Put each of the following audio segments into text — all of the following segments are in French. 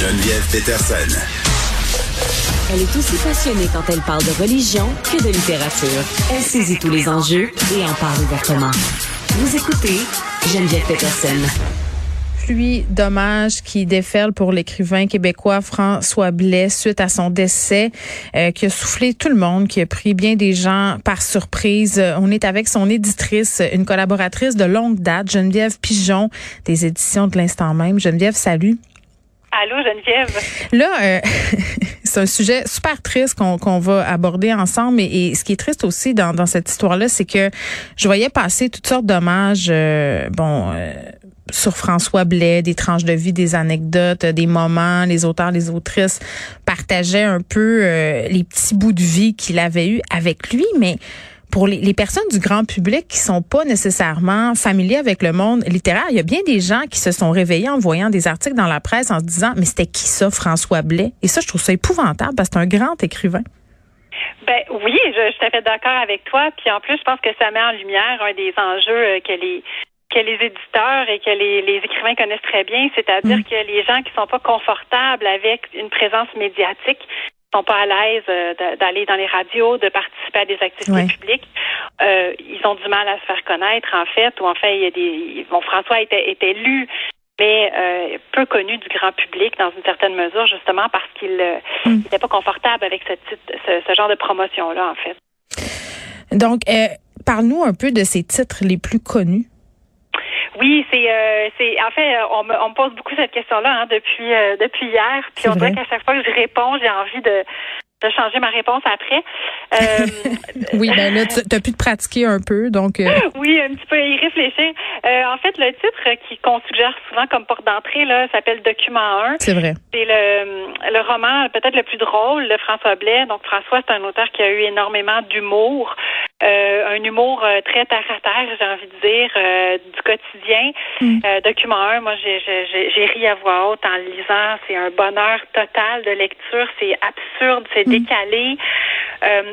Geneviève Peterson. Elle est aussi passionnée quand elle parle de religion que de littérature. Elle saisit tous les enjeux et en parle ouvertement. Vous écoutez Geneviève Peterson pluie d'hommages qui déferle pour l'écrivain québécois François Blais suite à son décès euh, qui a soufflé tout le monde, qui a pris bien des gens par surprise. On est avec son éditrice, une collaboratrice de longue date, Geneviève Pigeon, des éditions de l'instant même. Geneviève, salut. Allô, Geneviève? Là, euh, c'est un sujet super triste qu'on va aborder ensemble. Et, ce qui est triste aussi dans, cette histoire-là, c'est que je voyais passer toutes sortes d'hommages, euh, bon, euh, sur François Blais, des tranches de vie, des anecdotes, des moments. Les auteurs, les autrices partageaient un peu les petits bouts de vie qu'il avait eu avec lui, mais pour les, personnes du grand public qui sont pas nécessairement familiers avec le monde littéraire, il y a bien des gens qui se sont réveillés en voyant des articles dans la presse en se disant mais c'était qui ça François Blais? Et ça je trouve ça épouvantable parce que c'est un grand écrivain. Ben oui, je, suis tout à fait d'accord avec toi. Puis en plus, je pense que ça met en lumière un des enjeux euh, que les que les éditeurs et que les, les écrivains connaissent très bien, c'est-à-dire mm. que les gens qui sont pas confortables avec une présence médiatique sont pas à l'aise euh, d'aller dans les radios, de participer à des activités publiques. Euh, ils ont du mal à se faire connaître, en fait, ou en fait, il y a des. Bon, François était, était lu, mais euh, peu connu du grand public dans une certaine mesure, justement parce qu'il n'était hmm. pas confortable avec ce, ce, ce genre de promotion-là, en fait. Donc, parle-nous un peu de ces titres les plus connus. Oui, c'est euh, c'est en fait on me, on me pose beaucoup cette question-là hein, depuis euh, depuis hier. Puis on dirait qu'à chaque fois que je réponds, j'ai envie de de changer ma réponse après. Euh, oui, ben là, tu as pu te pratiquer un peu, donc. Euh. Oui, un petit peu y réfléchir. Euh, en fait, le titre qui qu'on suggère souvent comme porte d'entrée là s'appelle Document 1. C'est vrai. C'est le, le roman peut-être le plus drôle de François Blais. Donc François, c'est un auteur qui a eu énormément d'humour. Euh, un humour euh, très terre à terre, j'ai envie de dire, euh, du quotidien. Mm. document 1, moi, j'ai ri à voix haute en le lisant. C'est un bonheur total de lecture. C'est absurde, c'est mm. décalé.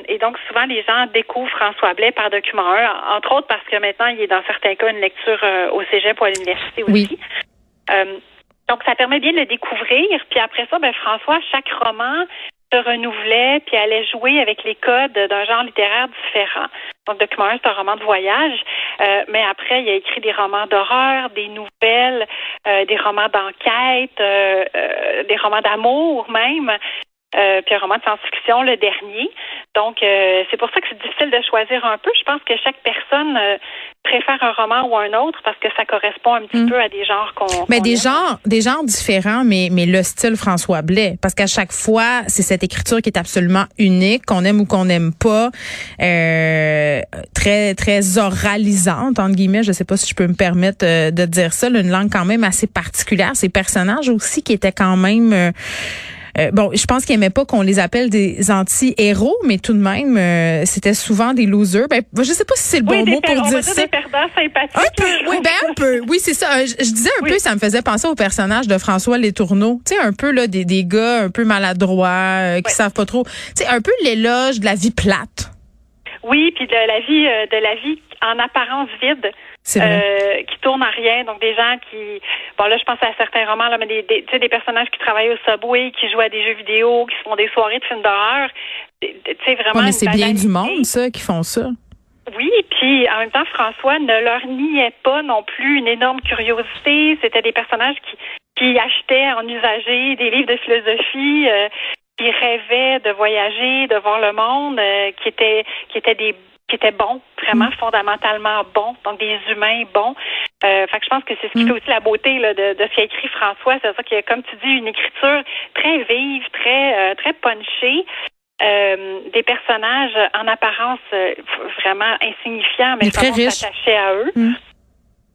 et donc, souvent, les gens découvrent François Blais par document 1, entre autres parce que maintenant, il est dans certains cas une lecture au cégep ou à l'université aussi. donc, ça permet bien de le découvrir. Puis après ça, ben, François, chaque roman se renouvelait puis allait jouer avec les codes d'un genre littéraire différent. Donc, Document 1, c'est un roman de voyage, euh, mais après, il a écrit des romans d'horreur, des nouvelles, euh, des romans d'enquête, euh, des romans d'amour même. Euh, puis un roman de science-fiction, le dernier. Donc, euh, c'est pour ça que c'est difficile de choisir un peu. Je pense que chaque personne euh, préfère un roman ou un autre parce que ça correspond un petit mm. peu à des genres qu'on. Mais des genres, des genres différents, mais mais le style François Blais, parce qu'à chaque fois, c'est cette écriture qui est absolument unique, qu'on aime ou qu'on n'aime pas, très très oralisante entre guillemets. Je sais pas si je peux me permettre de dire ça, une langue quand même assez particulière. Ces personnages aussi qui étaient quand même euh, bon, je pense qu'ils aimaient pas qu'on les appelle des anti-héros, mais tout de même, euh, c'était souvent des losers. Ben, je sais pas si c'est le bon mot pour dire ça. Des perdants sympathiques. Un peu, oui, ben un peu. Oui, c'est ça. Euh, je, disais un peu, ça me faisait penser au personnage de François Letourneau. Tu sais, un peu là des, des gars un peu maladroits, qui savent pas trop. Tu sais, un peu l'éloge de la vie plate. Oui, puis de la vie, de la vie en apparence vide. Euh, qui tournent à rien. Donc des gens qui, bon là je pense à certains romans là, mais des, des, des personnages qui travaillent au subway, qui jouent à des jeux vidéo, qui font des soirées de films d'horreur. Tu sais vraiment. mais c'est bien du monde ça qui font ça. Oui, puis en même temps François ne leur niait pas non plus une énorme curiosité. C'était des personnages qui qui achetaient en usager des livres de philosophie. Euh, qui rêvaient de voyager, de voir le monde, euh, qui étaient qui étaient des qui étaient bons, vraiment mm. fondamentalement bons, donc des humains bons. Euh, fait que je pense que c'est ce qui mm. fait aussi la beauté là, de, de ce qu'a écrit François, c'est ça qu'il y a, comme tu dis, une écriture très vive, très euh, très punchée. Euh, des personnages en apparence euh, vraiment insignifiants, mais très attachés à eux. Mm.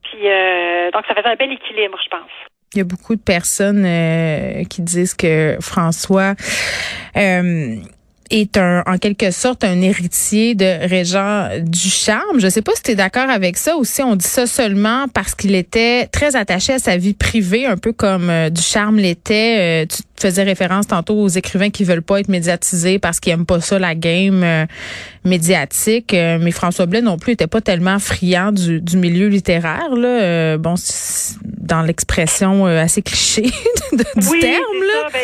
Puis euh, donc ça fait un bel équilibre, je pense. Il y a beaucoup de personnes qui disent que François est un, en quelque sorte un héritier de Régent Ducharme. Je sais pas si tu es d'accord avec ça ou si on dit ça seulement parce qu'il était très attaché à sa vie privée, un peu comme euh, Ducharme l'était. Euh, tu faisais référence tantôt aux écrivains qui veulent pas être médiatisés parce qu'ils aiment pas ça la game euh, médiatique. mais François Blais non plus était pas tellement friand du, du milieu littéraire là. bon, dans l'expression assez cliché du terme là. Ben,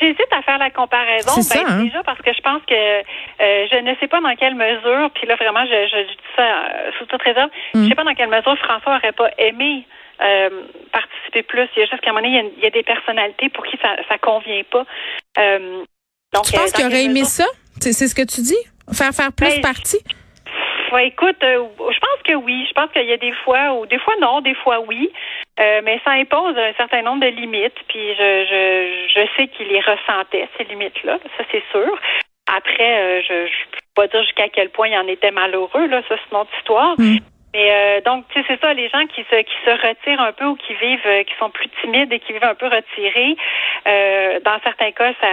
J'hésite à faire la comparaison. Ben, hein? Déjà parce que je pense que euh, je ne sais pas dans quelle mesure, puis là vraiment je, je dis ça euh, sous toute réserve, je ne mm. sais pas dans quelle mesure François aurait pas aimé euh, participer plus. Il y a juste qu'à un moment donné, il y, a, des personnalités pour qui ça ne convient pas. donc, tu penses qu'il aurait aimé ça? C'est ce que tu dis? Faire faire plus ben, partie? Écoute, je pense que oui. Je pense qu'il y a des fois, ou des fois non, des fois oui. Euh, mais ça impose un certain nombre de limites, puis je, je, je sais qu'il les ressentait, ces limites-là, ça c'est sûr. Après, euh, je ne peux pas dire jusqu'à quel point il en était malheureux, là, ça c'est notre histoire. Mm. Mais euh, donc, tu sais, c'est ça, les gens qui se qui se retirent un peu ou qui vivent, qui sont plus timides et qui vivent un peu retirés. dans certains cas, ça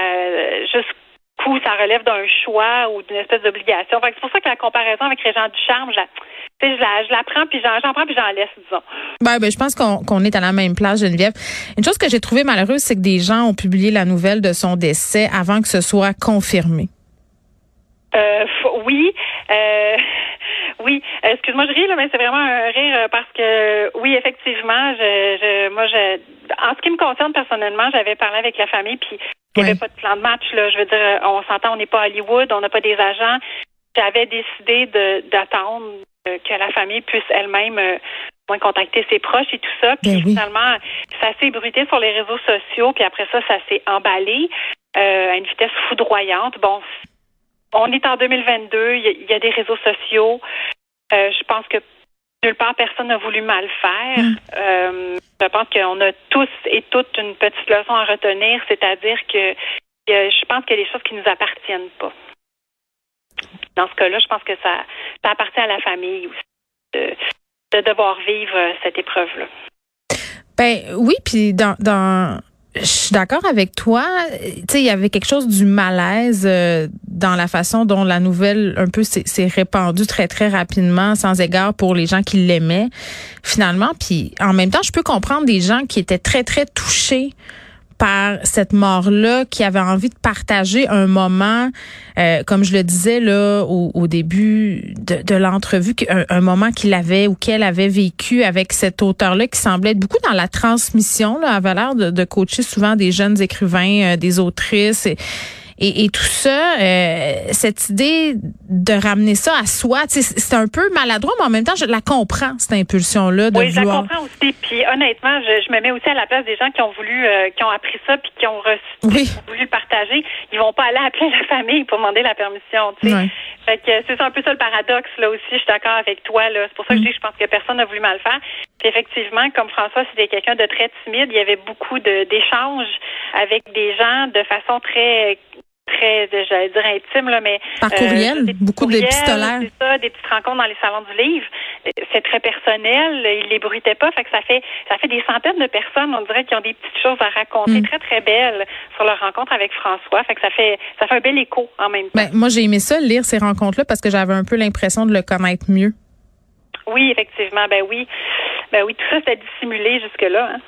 juste coup, ça relève d'un choix ou d'une espèce d'obligation. C'est pour ça que la comparaison avec Régent Ducharme, je la, je la, je la prends, puis j'en prends, puis j'en laisse, disons. Ben, ben, je pense qu'on est à la même place, Geneviève. Une chose que j'ai trouvée malheureuse, c'est que des gens ont publié la nouvelle de son décès avant que ce soit confirmé. Euh, oui. Euh, oui, excuse-moi, je ris là, mais c'est vraiment un rire parce que oui, effectivement, je, je moi, je, en ce qui me concerne personnellement, j'avais parlé avec la famille, puis il n'y avait pas de plan de match. Là. Je veux dire, on s'entend, on n'est pas à Hollywood, on n'a pas des agents. J'avais décidé d'attendre euh, que la famille puisse elle-même euh, contacter ses proches et tout ça. Puis ben finalement, ça s'est bruité sur les réseaux sociaux, puis après ça, ça s'est emballé euh, à une vitesse foudroyante. Bon, on est en 2022, il y, a des réseaux sociaux. Je pense que nulle part personne n'a voulu mal faire. Mm. je pense qu'on a tous et toutes une petite leçon à retenir, c'est-à-dire que je pense qu'il y a des choses qui nous appartiennent pas dans ce cas-là, je pense que ça, ça appartient à la famille aussi de, devoir vivre euh, cette épreuve-là. Ben oui, puis dans, dans je suis d'accord avec toi. Tu sais, il y avait quelque chose du malaise euh, dans la façon dont la nouvelle un peu s'est répandue très très rapidement, sans égard pour les gens qui l'aimaient finalement. Puis en même temps, je peux comprendre des gens qui étaient très très touchés par cette mort-là, qui avait envie de partager un moment, euh, comme je le disais là au, début de, de l'entrevue, un, moment qu'il avait ou qu'elle avait vécu avec cet auteur-là qui semblait être beaucoup dans la transmission. Là, avait l'air de, de coacher souvent des jeunes écrivains, euh, des autrices. Et, et tout ça, euh, cette idée de ramener ça à soi, c'est un peu maladroit, mais en même temps, je la comprends, cette impulsion-là de oui, je la comprends aussi. Puis honnêtement, je, je, me mets aussi à la place des gens qui ont voulu, euh, qui ont appris ça, puis qui ont reçu, oui. voulu le partager. Ils vont pas aller appeler la famille pour demander la permission. Tu sais. Fait que c'est un peu ça le paradoxe là aussi. Je suis d'accord avec toi là. C'est pour ça que je dis, je pense que personne n'a voulu mal faire. Puis effectivement, comme François, c'était quelqu'un de très timide. Il y avait beaucoup d'échanges avec des gens de façon très très, j'allais dire intime, là, mais. Par courriel, euh, beaucoup d'épistolaires. C'est ça, des petites rencontres dans les salons du livre. C'est très personnel, il les bruitait pas, fait que ça fait, ça fait des centaines de personnes, on dirait, qui ont des petites choses à raconter mm. très, très belles sur leur rencontre avec François. Fait que ça fait, ça fait un bel écho en même temps. Ben, moi, j'ai aimé ça, lire ces rencontres-là, parce que j'avais un peu l'impression de le connaître mieux. Oui, effectivement, ben oui. Ben oui, tout ça, c'était dissimulé jusque-là. Hein.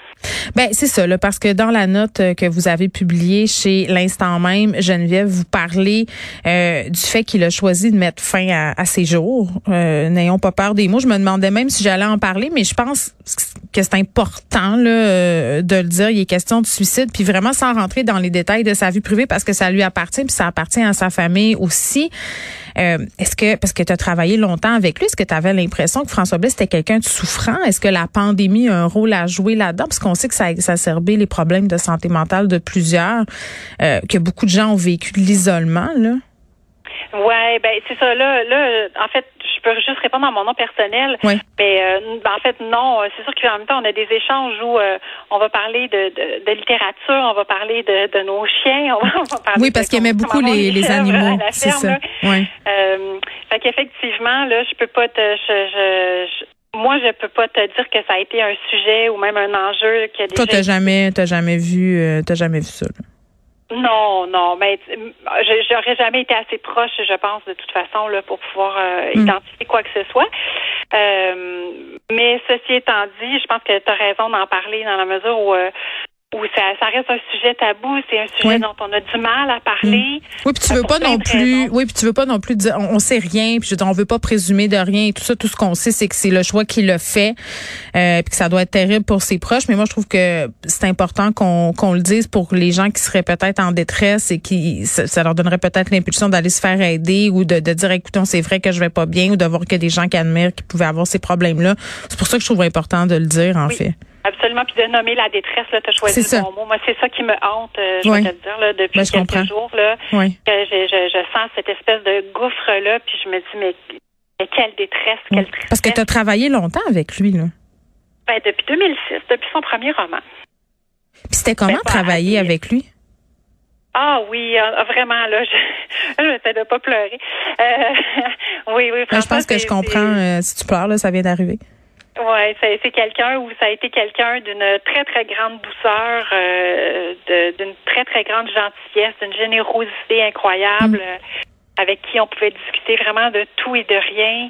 Ben c'est ça, là, parce que dans la note euh, que vous avez publiée chez l'instant même, Geneviève, vous parlez euh, du fait qu'il a choisi de mettre fin à, ses jours. Euh, n'ayons pas peur des mots. Je me demandais même si j'allais en parler, mais je pense que c'est important là, de le dire. Il est question de suicide, puis vraiment sans rentrer dans les détails de sa vie privée, parce que ça lui appartient, puis ça appartient à sa famille aussi. Est-ce que, parce que tu as travaillé longtemps avec lui, est-ce que tu avais l'impression que François Blais, c'était quelqu'un de souffrant? Est-ce que la pandémie a un rôle à jouer là-dedans? Parce qu'on sait que ça a exacerbé les problèmes de santé mentale de plusieurs, euh, que beaucoup de gens ont vécu de l'isolement, là. Ouais, ben c'est ça. Là, là, en fait, je peux juste répondre à mon nom personnel. Mais euh, ben, en fait, non. C'est sûr qu'en même temps, on a des échanges où euh, on va parler de, de, littérature, on va parler de, de nos chiens, on va, parler Oui, parce qu'il aimait beaucoup les, les animaux. C'est ça. Ouais. Euh, fait qu'effectivement, là, je peux pas te, je, je, moi, je peux pas te dire que ça a été un sujet ou même un enjeu que Toi, t'as jamais, t'as jamais vu, euh, t'as jamais vu ça. Non, non, mais j'aurais jamais été assez proche, je pense, de toute façon, là, pour pouvoir euh, hmm. identifier quoi que ce soit. Euh, mais ceci étant dit, je pense que tu as raison d'en parler dans la mesure où euh, où ça, ça reste un sujet tabou, c'est un sujet dont on a du mal à parler. Mm. Oui, puis tu veux pas non plus, oui, puis tu veux pas non plus dire, on, sait rien, puis je on veut pas présumer de rien et tout ça. Tout ce qu'on sait, c'est que c'est le choix qui le fait, euh, puis que ça doit être terrible pour ses proches. Mais moi, je trouve que c'est important qu'on qu'on le dise pour les gens qui seraient peut-être en détresse et qui, ça, leur donnerait peut-être l'impulsion d'aller se faire aider ou de, de dire, écoutons, c'est vrai que je vais pas bien ou de voir que des gens qui admirent qui pouvaient avoir ces problèmes-là. C'est pour ça que je trouve important de le dire, en fait. Absolument. Puis de nommer la détresse, là, tu as choisi le bon mot. Moi, c'est ça qui me hante, euh, je vais te dire, là, depuis ben, quelques jours, là. Oui. Que je, je, je, sens cette espèce de gouffre-là, puis je me dis, mais, mais quelle détresse, quelle tristesse. Parce que tu as travaillé longtemps avec lui, là. Ben, depuis 2006, depuis son premier roman. Puis c'était comment ben, travailler avec lui? Ah oui, ah, ah, vraiment, là, je, j'essaie de pas pleurer. Euh, oui, oui, ben, Je pense que je comprends. Euh, si tu pleures, là, ça vient d'arriver. Oui, c'est quelqu'un où ça a été quelqu'un d'une très, très grande douceur, euh, d'une très, très grande gentillesse, d'une générosité incroyable, mm. euh, avec qui on pouvait discuter vraiment de tout et de rien.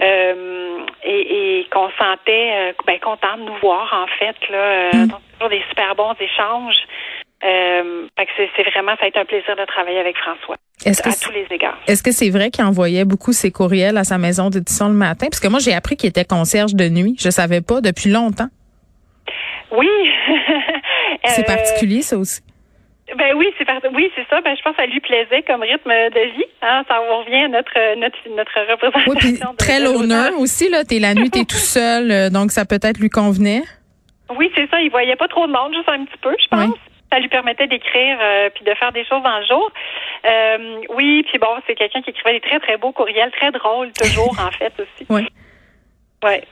Euh, et, qu'on sentait ben, content de nous voir, en fait. Là, mm. donc, toujours des super bons échanges. Euh, c'est vraiment, ça a été un plaisir de travailler avec François. Est-ce que à tous les égards. Est-ce que c'est vrai qu'il envoyait beaucoup ses courriels à sa maison d'édition le matin? Parce que moi, j'ai appris qu'il était concierge de nuit. Je savais pas depuis longtemps. Oui. c'est particulier, ça aussi. Ben oui, c'est oui, c'est ça. Ben je pense que ça lui plaisait comme rythme de vie. Hein. Ça revient à notre notre notre représentation. Oui, très l'honneur aussi là. T'es la nuit, t'es tout seul, euh, donc ça peut-être lui convenait. Oui, c'est ça. Il voyait pas trop de monde, juste un petit peu, je pense ça lui permettait d'écrire euh, puis de faire des choses dans le jour. Euh, oui, puis bon, c'est quelqu'un qui écrivait des très très beaux courriels, très drôles toujours en fait aussi. Oui. Ouais.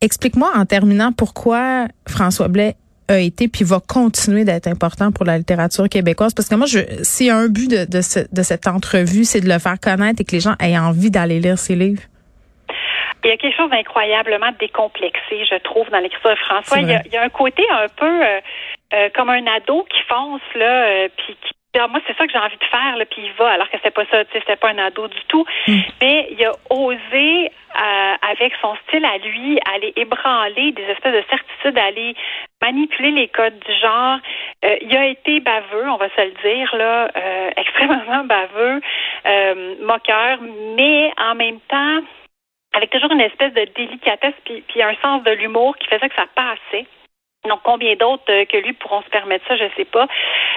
Explique-moi en terminant pourquoi François Blais a été puis va continuer d'être important pour la littérature québécoise? Parce que moi je s'il y a un but de, de, de cette entrevue, c'est de le faire connaître et que les gens aient envie d'aller lire ses livres. Il y a quelque chose d'incroyablement décomplexé, je trouve, dans l'écriture de François. Il y, a, un côté un peu euh, euh, comme un ado qui fonce là, euh, puis qui ah, moi, c'est ça que j'ai envie de faire, là, puis il va, alors que c'était pas ça, tu sais, c'était pas un ado du tout. Mm. Mais il a osé, euh, avec son style à lui, aller ébranler des espèces de certitudes, aller manipuler les codes du genre. Euh, il a été baveux, on va se le dire, là, euh, extrêmement baveux, moqueur, mais en même temps, avec toujours une espèce de délicatesse, puis, puis un sens de l'humour qui faisait que ça passait. Donc, combien d'autres euh, que lui pourront se permettre ça, je sais pas.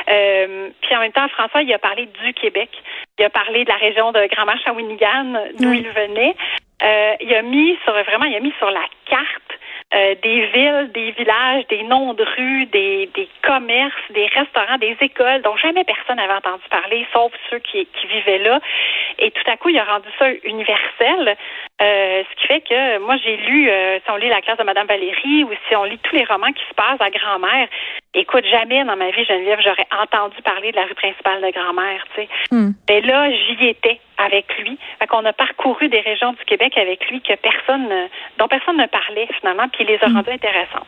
Euh, puis en même temps, François, il a parlé du Québec. Il a parlé de la région de Grand-Mère Shawinigan, d'où il venait. Euh, il a mis sur vraiment, il a mis sur la carte euh, des villes, des villages, des noms de rues, des, des commerces, des restaurants, des écoles dont jamais personne n'avait entendu parler, sauf ceux qui, qui vivaient là. Et tout à coup, il a rendu ça universel, euh, ce qui fait que moi, j'ai lu, euh, si on lit La classe de Madame Valérie ou si on lit tous les romans qui se passent à grand-mère, écoute, jamais dans ma vie, Geneviève, j'aurais entendu parler de la rue principale de grand-mère, tu sais. Hmm. Mais là, j'y étais avec lui. Fait qu'on a parcouru des régions du Québec avec lui que personne, dont personne ne parlait finalement, puis il les a hmm. rendues intéressantes.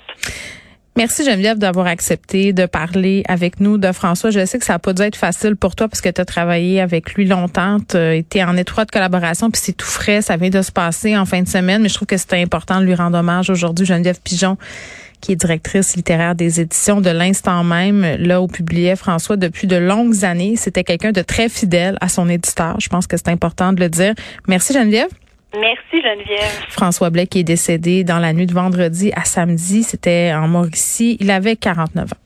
Merci Geneviève d'avoir accepté de parler avec nous de François. Je sais que ça n'a pas dû être facile pour toi parce que tu as travaillé avec lui longtemps, tu été en étroite collaboration puis c'est tout frais, ça vient de se passer en fin de semaine, mais je trouve que c'était important de lui rendre hommage aujourd'hui Geneviève Pigeon qui est directrice littéraire des éditions de l'instant même, là où publiait François depuis de longues années. C'était quelqu'un de très fidèle à son éditeur. Je pense que c'est important de le dire. Merci Geneviève. Merci Geneviève. François Blais est décédé dans la nuit de vendredi à samedi, c'était en Mauricie. Il avait 49 ans.